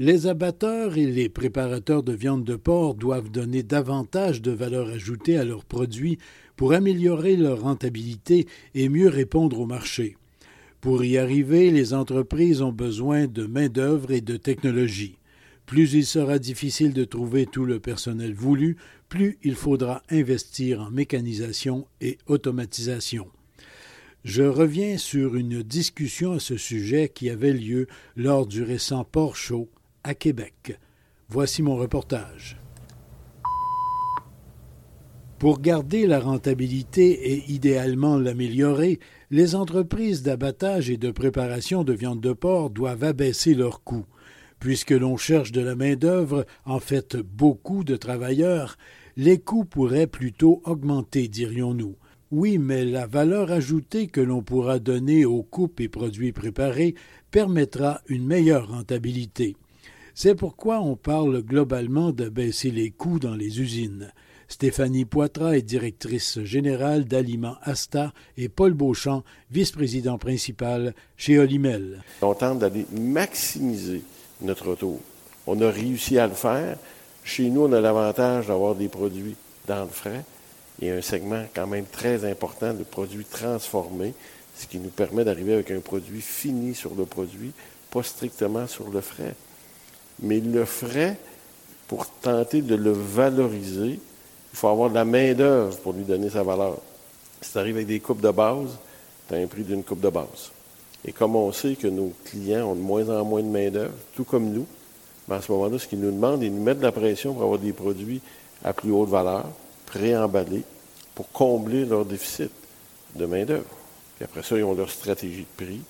Les abatteurs et les préparateurs de viande de porc doivent donner davantage de valeur ajoutée à leurs produits pour améliorer leur rentabilité et mieux répondre au marché. Pour y arriver, les entreprises ont besoin de main-d'œuvre et de technologie. Plus il sera difficile de trouver tout le personnel voulu, plus il faudra investir en mécanisation et automatisation. Je reviens sur une discussion à ce sujet qui avait lieu lors du récent Port à Québec. Voici mon reportage. Pour garder la rentabilité et idéalement l'améliorer, les entreprises d'abattage et de préparation de viande de porc doivent abaisser leurs coûts. Puisque l'on cherche de la main-d'œuvre, en fait beaucoup de travailleurs, les coûts pourraient plutôt augmenter, dirions-nous. Oui, mais la valeur ajoutée que l'on pourra donner aux coupes et produits préparés permettra une meilleure rentabilité. C'est pourquoi on parle globalement de baisser les coûts dans les usines. Stéphanie Poitras est directrice générale d'Aliments Asta et Paul Beauchamp, vice-président principal chez Olimel. On tente d'aller maximiser notre retour. On a réussi à le faire. Chez nous, on a l'avantage d'avoir des produits dans le frais et un segment quand même très important de produits transformés, ce qui nous permet d'arriver avec un produit fini sur le produit, pas strictement sur le frais mais le frais, pour tenter de le valoriser, il faut avoir de la main-d'œuvre pour lui donner sa valeur. Si tu arrives avec des coupes de base, tu as un prix d'une coupe de base. Et comme on sait que nos clients ont de moins en moins de main-d'œuvre, tout comme nous, ben, à ce moment-là, ce qu'ils nous demandent, ils nous mettent de la pression pour avoir des produits à plus haute valeur, préemballés, pour combler leur déficit de main-d'œuvre. Puis après ça, ils ont leur stratégie de prix.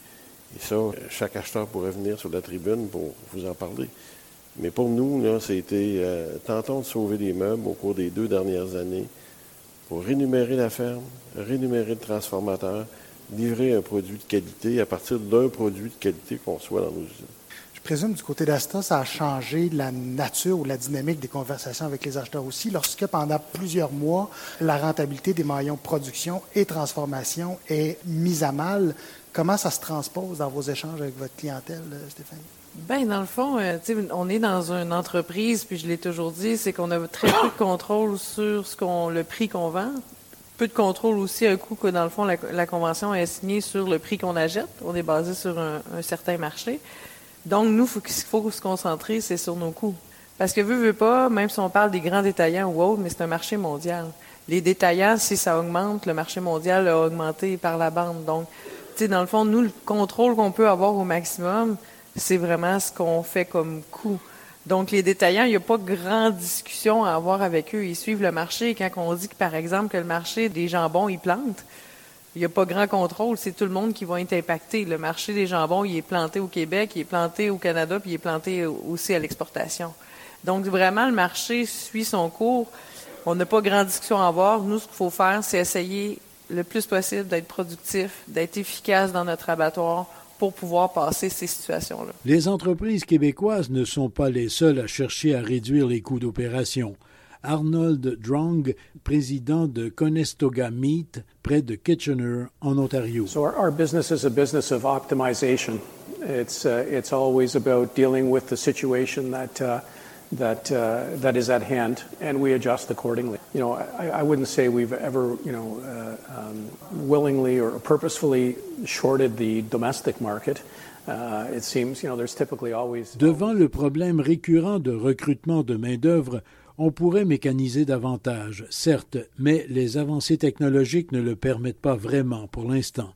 Et ça, chaque acheteur pourrait venir sur la tribune pour vous en parler. Mais pour nous, là, c'était euh, tentons de sauver des meubles au cours des deux dernières années pour rémunérer la ferme, rémunérer le transformateur, livrer un produit de qualité à partir d'un produit de qualité qu'on soit dans nos usines. Je présume du côté d'Asta, ça a changé la nature ou la dynamique des conversations avec les acheteurs aussi, lorsque pendant plusieurs mois, la rentabilité des maillons production et transformation est mise à mal. Comment ça se transpose dans vos échanges avec votre clientèle, Stéphanie? Ben dans le fond, euh, on est dans une entreprise, puis je l'ai toujours dit, c'est qu'on a très peu de contrôle sur ce qu'on, le prix qu'on vend, peu de contrôle aussi un coup que dans le fond la, convention est signée sur le prix qu'on achète. On est basé sur un, certain marché. Donc nous, faut, ce qu'il faut se concentrer, c'est sur nos coûts. Parce que veut, veut pas, même si on parle des grands détaillants ou autres, mais c'est un marché mondial. Les détaillants, si ça augmente, le marché mondial a augmenté par la bande. Donc, dans le fond, nous, le contrôle qu'on peut avoir au maximum, c'est vraiment ce qu'on fait comme coût. Donc, les détaillants, il n'y a pas grande discussion à avoir avec eux. Ils suivent le marché. Quand on dit que, par exemple, que le marché des jambons, il plante, il n'y a pas grand contrôle. C'est tout le monde qui va être impacté. Le marché des jambons, il est planté au Québec, il est planté au Canada, puis il est planté aussi à l'exportation. Donc, vraiment, le marché suit son cours. On n'a pas grande discussion à avoir. Nous, ce qu'il faut faire, c'est essayer le plus possible d'être productif, d'être efficace dans notre abattoir pour pouvoir passer ces situations-là. Les entreprises québécoises ne sont pas les seules à chercher à réduire les coûts d'opération. Arnold Drong, président de Conestoga Meat, près de Kitchener, en Ontario. So our, our business is a business of optimization. It's, uh, it's always about dealing with the situation that uh, that uh, that is at hand, and we adjust accordingly. You know, I, I wouldn't say we've ever, you know, uh, um, willingly or purposefully shorted the domestic market. Uh, it seems, you know, there's typically always. Devant le problème récurrent de recrutement de main d'œuvre, on pourrait mécaniser davantage, certes, mais les avancées technologiques ne le permettent pas vraiment pour l'instant.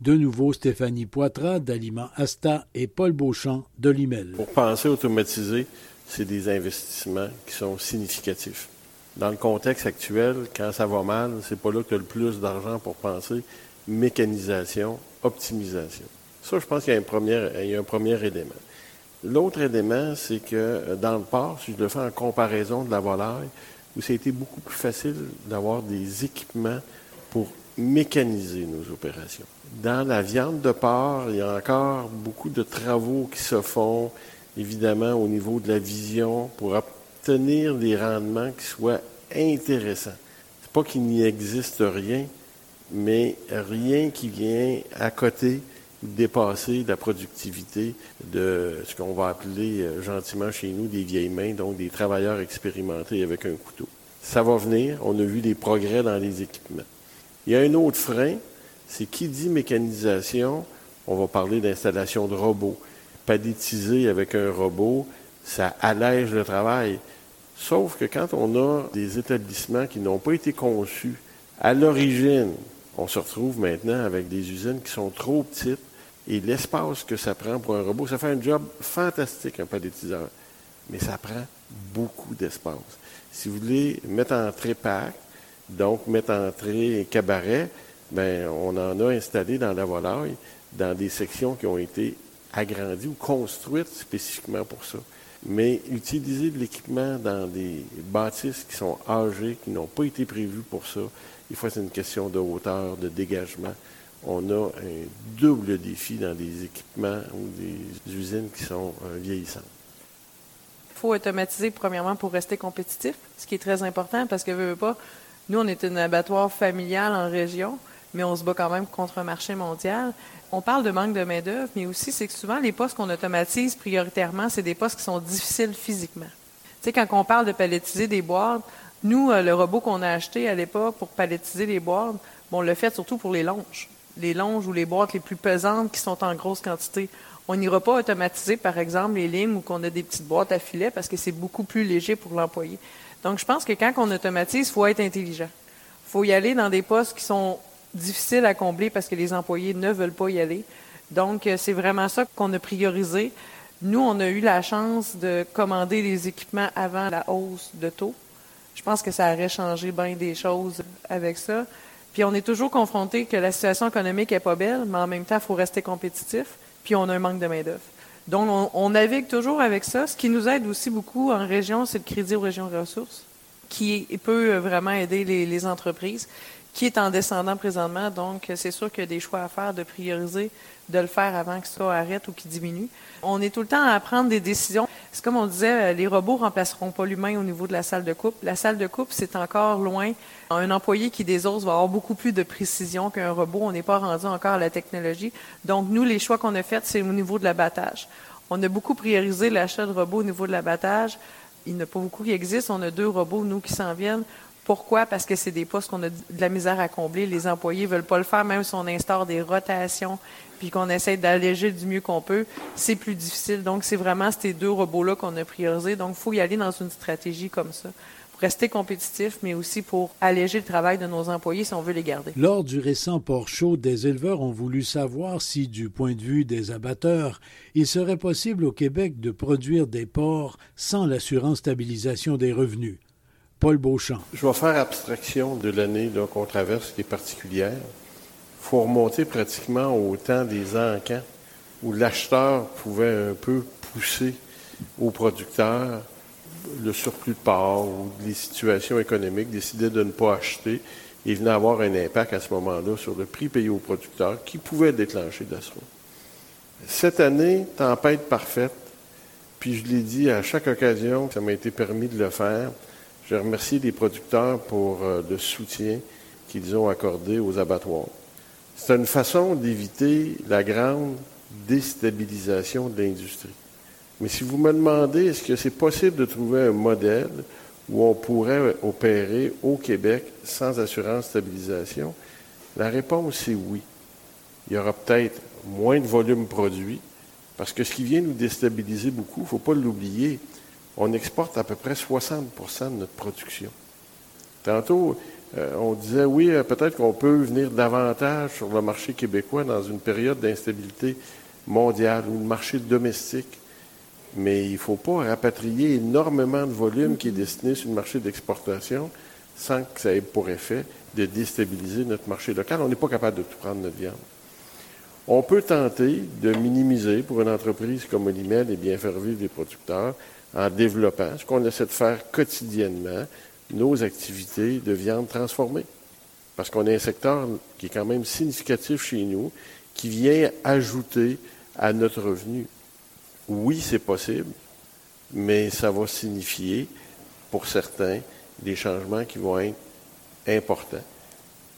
De nouveau, Stéphanie Poitras d'Aliments Asta et Paul Beauchamp de Limel. Pour penser automatiser, c'est des investissements qui sont significatifs. Dans le contexte actuel, quand ça va mal, c'est pas là que tu as le plus d'argent pour penser mécanisation, optimisation. Ça, je pense qu'il y a un premier, il y a un premier élément. L'autre élément, c'est que euh, dans le port, si je le fais en comparaison de la volaille, où ça a été beaucoup plus facile d'avoir des équipements pour mécaniser nos opérations. Dans la viande de porc, il y a encore beaucoup de travaux qui se font, évidemment, au niveau de la vision pour obtenir des rendements qui soient intéressants. C'est pas qu'il n'y existe rien, mais rien qui vient à côté dépasser la productivité de ce qu'on va appeler euh, gentiment chez nous des vieilles mains, donc des travailleurs expérimentés avec un couteau. Ça va venir, on a vu des progrès dans les équipements. Il y a un autre frein, c'est qui dit mécanisation, on va parler d'installation de robots. Padétiser avec un robot, ça allège le travail. Sauf que quand on a des établissements qui n'ont pas été conçus à l'origine, on se retrouve maintenant avec des usines qui sont trop petites et l'espace que ça prend pour un robot, ça fait un job fantastique, un padétiseur, mais ça prend beaucoup d'espace. Si vous voulez mettre en trépac, donc mettre en trait cabaret, ben on en a installé dans la volaille, dans des sections qui ont été agrandies ou construites spécifiquement pour ça. Mais utiliser de l'équipement dans des bâtisses qui sont âgées, qui n'ont pas été prévues pour ça, des fois c'est une question de hauteur, de dégagement. On a un double défi dans des équipements ou des usines qui sont euh, vieillissantes faut automatiser premièrement pour rester compétitif, ce qui est très important parce que, veux, pas, nous, on est un abattoir familial en région, mais on se bat quand même contre un marché mondial. On parle de manque de main-d'œuvre, mais aussi, c'est que souvent, les postes qu'on automatise prioritairement, c'est des postes qui sont difficiles physiquement. Tu sais, quand on parle de palettiser des boîtes, nous, euh, le robot qu'on a acheté à l'époque pour palettiser les boîtes, bon, on l'a fait surtout pour les longes. Les longes ou les boîtes les plus pesantes qui sont en grosse quantité. On n'ira pas automatiser, par exemple, les lignes où on a des petites boîtes à filet parce que c'est beaucoup plus léger pour l'employé. Donc, je pense que quand on automatise, il faut être intelligent. Il faut y aller dans des postes qui sont difficiles à combler parce que les employés ne veulent pas y aller. Donc, euh, c'est vraiment ça qu'on a priorisé. Nous, on a eu la chance de commander les équipements avant la hausse de taux. Je pense que ça aurait changé bien des choses avec ça. Puis on est toujours confronté que la situation économique est pas belle, mais en même temps, il faut rester compétitif puis on a un manque de main-d'œuvre. Donc, on, navigue toujours avec ça. Ce qui nous aide aussi beaucoup en région, c'est le crédit aux régions ressources, qui peut vraiment aider les, entreprises, qui est en descendant présentement. Donc, c'est sûr qu'il y a des choix à faire de prioriser, de le faire avant que ça arrête ou qu'il diminue. On est tout le temps à prendre des décisions. C'est comme on disait, les robots remplaceront pas l'humain au niveau de la salle de coupe. La salle de coupe, c'est encore loin. Un employé qui désose va avoir beaucoup plus de précision qu'un robot. On n'est pas rendu encore à la technologie. Donc, nous, les choix qu'on a faits, c'est au niveau de l'abattage. On a beaucoup priorisé l'achat de robots au niveau de l'abattage. Il n'y en a pas beaucoup qui existent. On a deux robots, nous, qui s'en viennent. Pourquoi? Parce que c'est des postes qu'on a de la misère à combler. Les employés ne veulent pas le faire, même si on instaure des rotations puis qu'on essaie d'alléger du mieux qu'on peut, c'est plus difficile. Donc, c'est vraiment ces deux robots-là qu'on a priorisés. Donc, il faut y aller dans une stratégie comme ça rester compétitif, mais aussi pour alléger le travail de nos employés si on veut les garder. Lors du récent port chaud, des éleveurs ont voulu savoir si, du point de vue des abatteurs, il serait possible au Québec de produire des porcs sans l'assurance stabilisation des revenus. Paul Beauchamp. Je vais faire abstraction de l'année qu'on traverse qui est particulière. Il faut remonter pratiquement au temps des encans où l'acheteur pouvait un peu pousser au producteur le surplus de porc ou les situations économiques, décider de ne pas acheter et venait avoir un impact à ce moment-là sur le prix payé au producteur qui pouvait déclencher de l'assaut. Cette année, tempête parfaite, puis je l'ai dit à chaque occasion que ça m'a été permis de le faire. Je remercie les producteurs pour euh, le soutien qu'ils ont accordé aux abattoirs. C'est une façon d'éviter la grande déstabilisation de l'industrie. Mais si vous me demandez, est-ce que c'est possible de trouver un modèle où on pourrait opérer au Québec sans assurance stabilisation, la réponse est oui. Il y aura peut-être moins de volume produit, parce que ce qui vient nous déstabiliser beaucoup, il ne faut pas l'oublier, on exporte à peu près 60% de notre production. Tantôt, euh, on disait, oui, euh, peut-être qu'on peut venir davantage sur le marché québécois dans une période d'instabilité mondiale ou le marché domestique mais il ne faut pas rapatrier énormément de volume qui est destiné sur le marché d'exportation sans que ça ait pour effet de déstabiliser notre marché local. On n'est pas capable de tout prendre notre viande. On peut tenter de minimiser pour une entreprise comme Olimel et bien faire vivre les producteurs en développant ce qu'on essaie de faire quotidiennement, nos activités de viande transformée. Parce qu'on a un secteur qui est quand même significatif chez nous, qui vient ajouter à notre revenu. Oui, c'est possible, mais ça va signifier, pour certains, des changements qui vont être importants.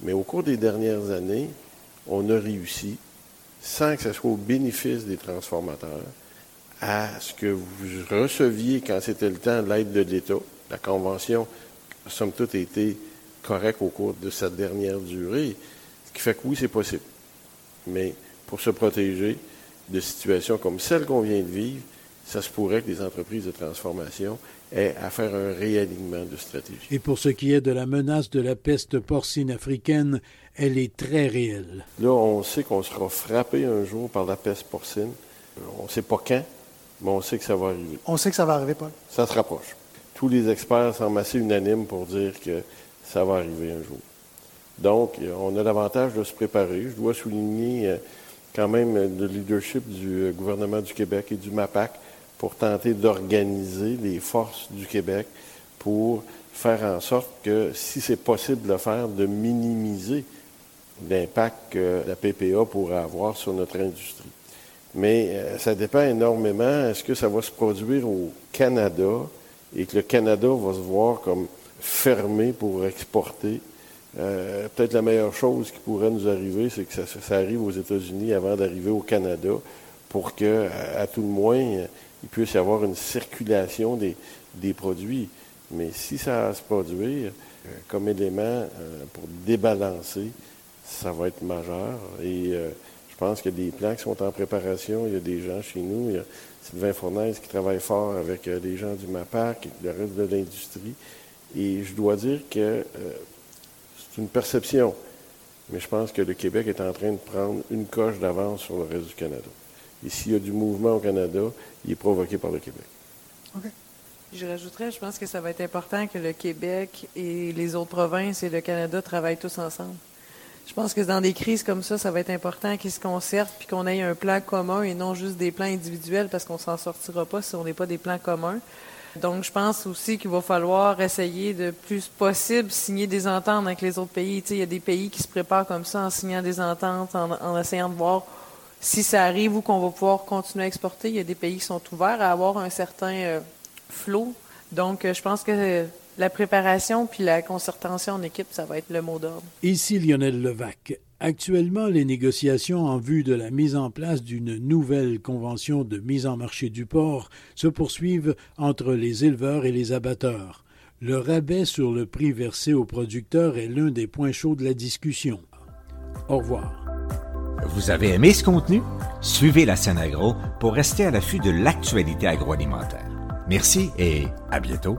Mais au cours des dernières années, on a réussi, sans que ce soit au bénéfice des transformateurs, à ce que vous receviez, quand c'était le temps, l'aide de l'État. La convention, somme toute, a été correcte au cours de sa dernière durée, ce qui fait que oui, c'est possible. Mais pour se protéger de situations comme celle qu'on vient de vivre, ça se pourrait que les entreprises de transformation aient à faire un réalignement de stratégie. Et pour ce qui est de la menace de la peste porcine africaine, elle est très réelle. Là, on sait qu'on sera frappé un jour par la peste porcine. On ne sait pas quand, mais on sait que ça va arriver. On sait que ça va arriver, Paul. Ça se rapproche. Tous les experts semblent assez unanimes pour dire que ça va arriver un jour. Donc, on a l'avantage de se préparer. Je dois souligner euh, quand même le leadership du euh, gouvernement du Québec et du MAPAC pour tenter d'organiser les forces du Québec pour faire en sorte que, si c'est possible de le faire, de minimiser l'impact que la PPA pourrait avoir sur notre industrie. Mais euh, ça dépend énormément. Est-ce que ça va se produire au Canada et que le Canada va se voir comme fermé pour exporter? Euh, peut-être la meilleure chose qui pourrait nous arriver, c'est que ça, arrive aux États-Unis avant d'arriver au Canada pour que, à, tout le moins, il puisse y avoir une circulation des, produits. Mais si ça va se produire euh, comme élément pour débalancer, ça va être majeur. Pense qu'il y a des plans qui sont en préparation. Il y a des gens chez nous. Il y a Sylvain Fournaise qui travaille fort avec euh, les gens du MAPAC et le reste de l'industrie. Et je dois dire que euh, c'est une perception. Mais je pense que le Québec est en train de prendre une coche d'avance sur le reste du Canada. Et s'il y a du mouvement au Canada, il est provoqué par le Québec. OK. Je rajouterais, je pense que ça va être important que le Québec et les autres provinces et le Canada travaillent tous ensemble. Je pense que dans des crises comme ça, ça va être important qu'ils se concertent puis qu'on ait un plan commun et non juste des plans individuels parce qu'on s'en sortira pas si on n'est pas des plans communs. Donc, je pense aussi qu'il va falloir essayer de plus possible signer des ententes avec les autres pays. il y a des pays qui se préparent comme ça en signant des ententes, en, essayant de voir si ça arrive ou qu'on va pouvoir continuer à exporter. Il y a des pays qui sont ouverts à avoir un certain euh, flot. Donc, euh, je pense que la préparation puis la concertation en équipe, ça va être le mot d'ordre. Ici Lionel Levac. Actuellement, les négociations en vue de la mise en place d'une nouvelle convention de mise en marché du porc se poursuivent entre les éleveurs et les abatteurs. Le rabais sur le prix versé aux producteurs est l'un des points chauds de la discussion. Au revoir. Vous avez aimé ce contenu? Suivez la scène agro pour rester à l'affût de l'actualité agroalimentaire. Merci et à bientôt.